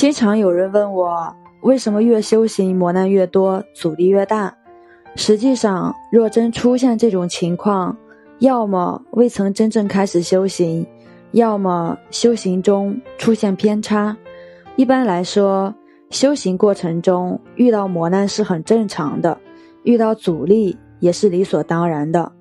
经常有人问我，为什么越修行磨难越多，阻力越大？实际上，若真出现这种情况，要么未曾真正开始修行，要么修行中出现偏差。一般来说，修行过程中遇到磨难是很正常的，遇到阻力也是理所当然的。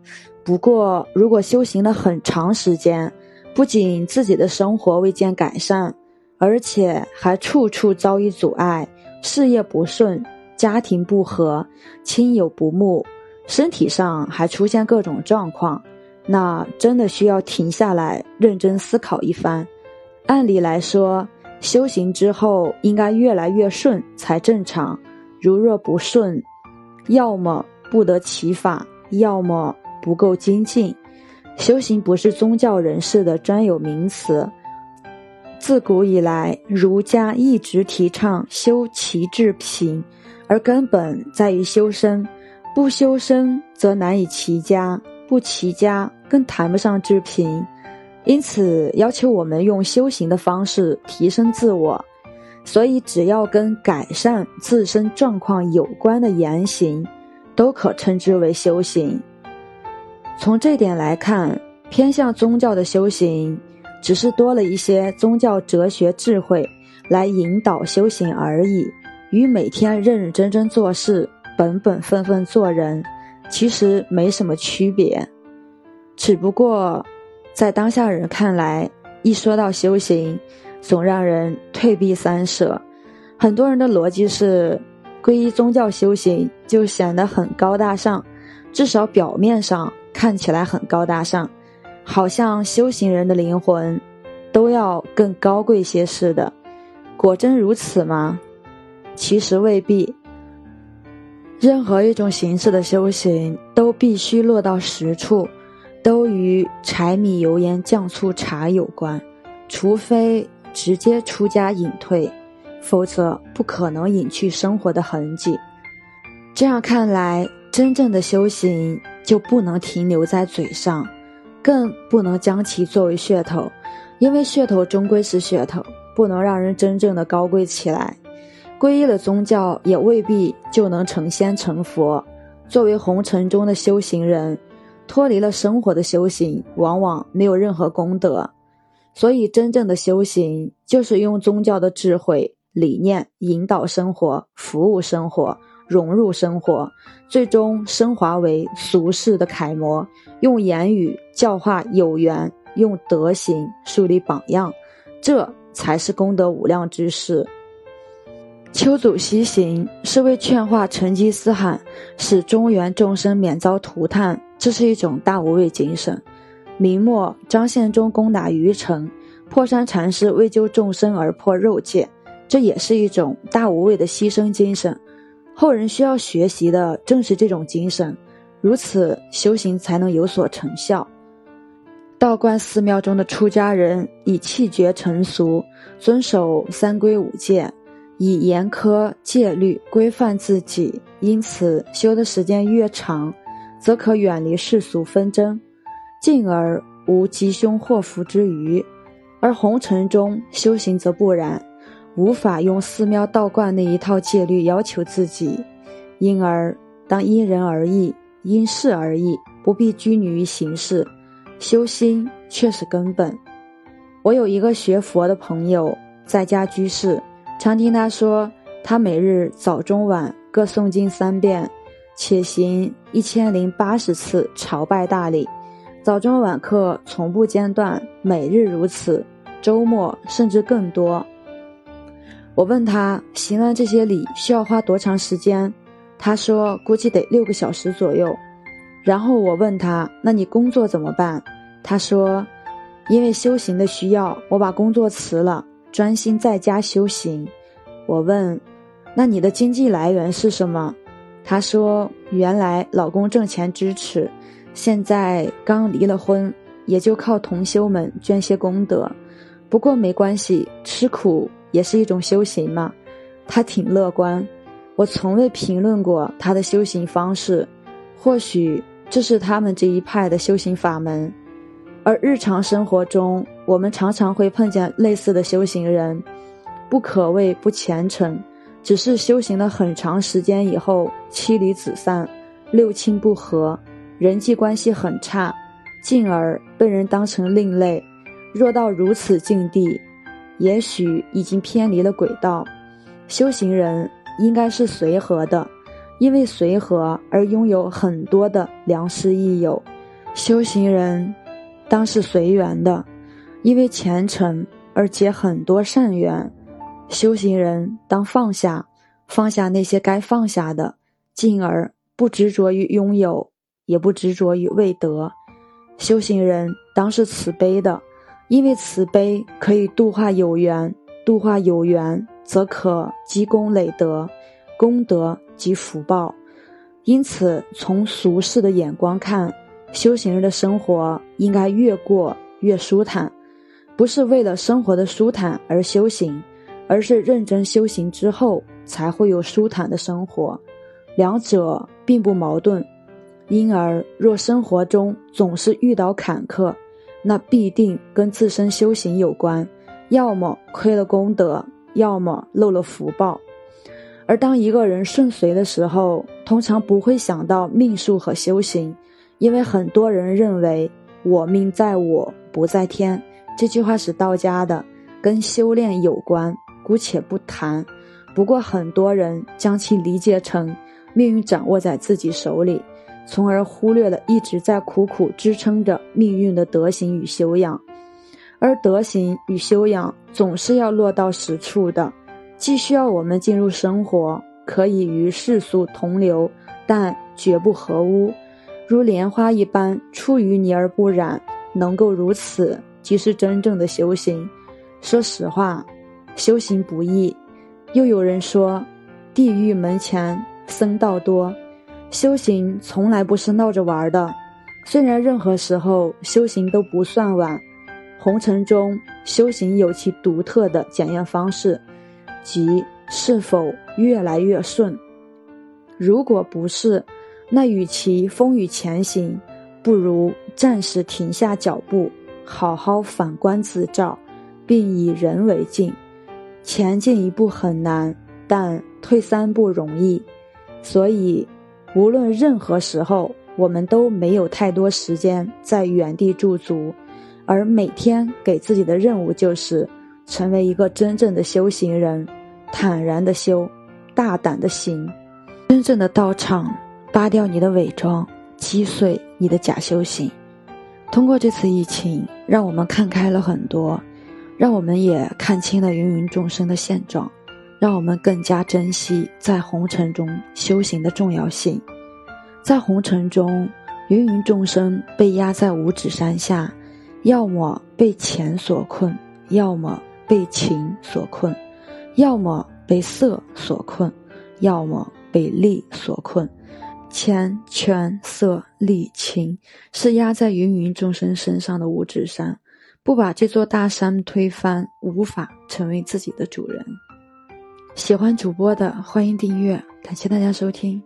不过，如果修行了很长时间，不仅自己的生活未见改善，而且还处处遭遇阻碍，事业不顺，家庭不和，亲友不睦，身体上还出现各种状况，那真的需要停下来认真思考一番。按理来说，修行之后应该越来越顺才正常。如若不顺，要么不得其法，要么不够精进。修行不是宗教人士的专有名词。自古以来，儒家一直提倡修齐治平，而根本在于修身。不修身，则难以齐家；不齐家，更谈不上治平。因此，要求我们用修行的方式提升自我。所以，只要跟改善自身状况有关的言行，都可称之为修行。从这点来看，偏向宗教的修行，只是多了一些宗教哲学智慧来引导修行而已，与每天认认真真做事、本本分分做人，其实没什么区别。只不过，在当下人看来，一说到修行，总让人退避三舍。很多人的逻辑是，皈依宗教修行就显得很高大上，至少表面上。看起来很高大上，好像修行人的灵魂都要更高贵些似的。果真如此吗？其实未必。任何一种形式的修行都必须落到实处，都与柴米油盐酱醋茶有关。除非直接出家隐退，否则不可能隐去生活的痕迹。这样看来，真正的修行。就不能停留在嘴上，更不能将其作为噱头，因为噱头终归是噱头，不能让人真正的高贵起来。皈依了宗教，也未必就能成仙成佛。作为红尘中的修行人，脱离了生活的修行，往往没有任何功德。所以，真正的修行，就是用宗教的智慧理念引导生活，服务生活。融入生活，最终升华为俗世的楷模。用言语教化有缘，用德行树立榜样，这才是功德无量之事。丘祖西行是为劝化成吉思汗，使中原众生免遭涂炭，这是一种大无畏精神。明末张献忠攻打虞城，破山禅师为救众生而破肉戒，这也是一种大无畏的牺牲精神。后人需要学习的正是这种精神，如此修行才能有所成效。道观寺庙中的出家人以气绝成俗，遵守三规五戒，以严苛戒律规范自己，因此修的时间越长，则可远离世俗纷争，进而无吉凶祸福之余；而红尘中修行则不然。无法用寺庙道观那一套戒律要求自己，因而当因人而异、因事而异，不必拘泥于形式，修心却是根本。我有一个学佛的朋友，在家居士，常听他说，他每日早中晚各诵经三遍，且行一千零八十次朝拜大礼，早中晚课从不间断，每日如此，周末甚至更多。我问他行完这些礼需要花多长时间，他说估计得六个小时左右。然后我问他，那你工作怎么办？他说，因为修行的需要，我把工作辞了，专心在家修行。我问，那你的经济来源是什么？他说，原来老公挣钱支持，现在刚离了婚，也就靠同修们捐些功德。不过没关系，吃苦。也是一种修行嘛，他挺乐观。我从未评论过他的修行方式，或许这是他们这一派的修行法门。而日常生活中，我们常常会碰见类似的修行人，不可谓不虔诚，只是修行了很长时间以后，妻离子散，六亲不和，人际关系很差，进而被人当成另类。若到如此境地，也许已经偏离了轨道。修行人应该是随和的，因为随和而拥有很多的良师益友。修行人当是随缘的，因为虔诚而结很多善缘。修行人当放下，放下那些该放下的，进而不执着于拥有，也不执着于未得。修行人当是慈悲的，因为慈悲可以度化有缘，度化有缘则可积功累德，功德即福报。因此，从俗世的眼光看，修行人的生活应该越过越舒坦，不是为了生活的舒坦而修行。而是认真修行之后，才会有舒坦的生活，两者并不矛盾。因而，若生活中总是遇到坎坷，那必定跟自身修行有关，要么亏了功德，要么漏了福报。而当一个人顺遂的时候，通常不会想到命数和修行，因为很多人认为“我命在我不在天”这句话是道家的，跟修炼有关。姑且不谈，不过很多人将其理解成命运掌握在自己手里，从而忽略了一直在苦苦支撑着命运的德行与修养。而德行与修养总是要落到实处的，既需要我们进入生活，可以与世俗同流，但绝不合污，如莲花一般出淤泥而不染，能够如此，即是真正的修行。说实话。修行不易，又有人说，地狱门前僧道多。修行从来不是闹着玩的，虽然任何时候修行都不算晚。红尘中修行有其独特的检验方式，即是否越来越顺。如果不是，那与其风雨前行，不如暂时停下脚步，好好反观自照，并以人为镜。前进一步很难，但退三步容易。所以，无论任何时候，我们都没有太多时间在原地驻足，而每天给自己的任务就是成为一个真正的修行人，坦然的修，大胆的行。真正的道场，扒掉你的伪装，击碎你的假修行。通过这次疫情，让我们看开了很多。让我们也看清了芸芸众生的现状，让我们更加珍惜在红尘中修行的重要性。在红尘中，芸芸众生被压在五指山下，要么被钱所困，要么被情所困，要么被色所困，要么被利所困。钱、权、色、利、情，是压在芸芸众生身上的五指山。不把这座大山推翻，无法成为自己的主人。喜欢主播的，欢迎订阅，感谢大家收听。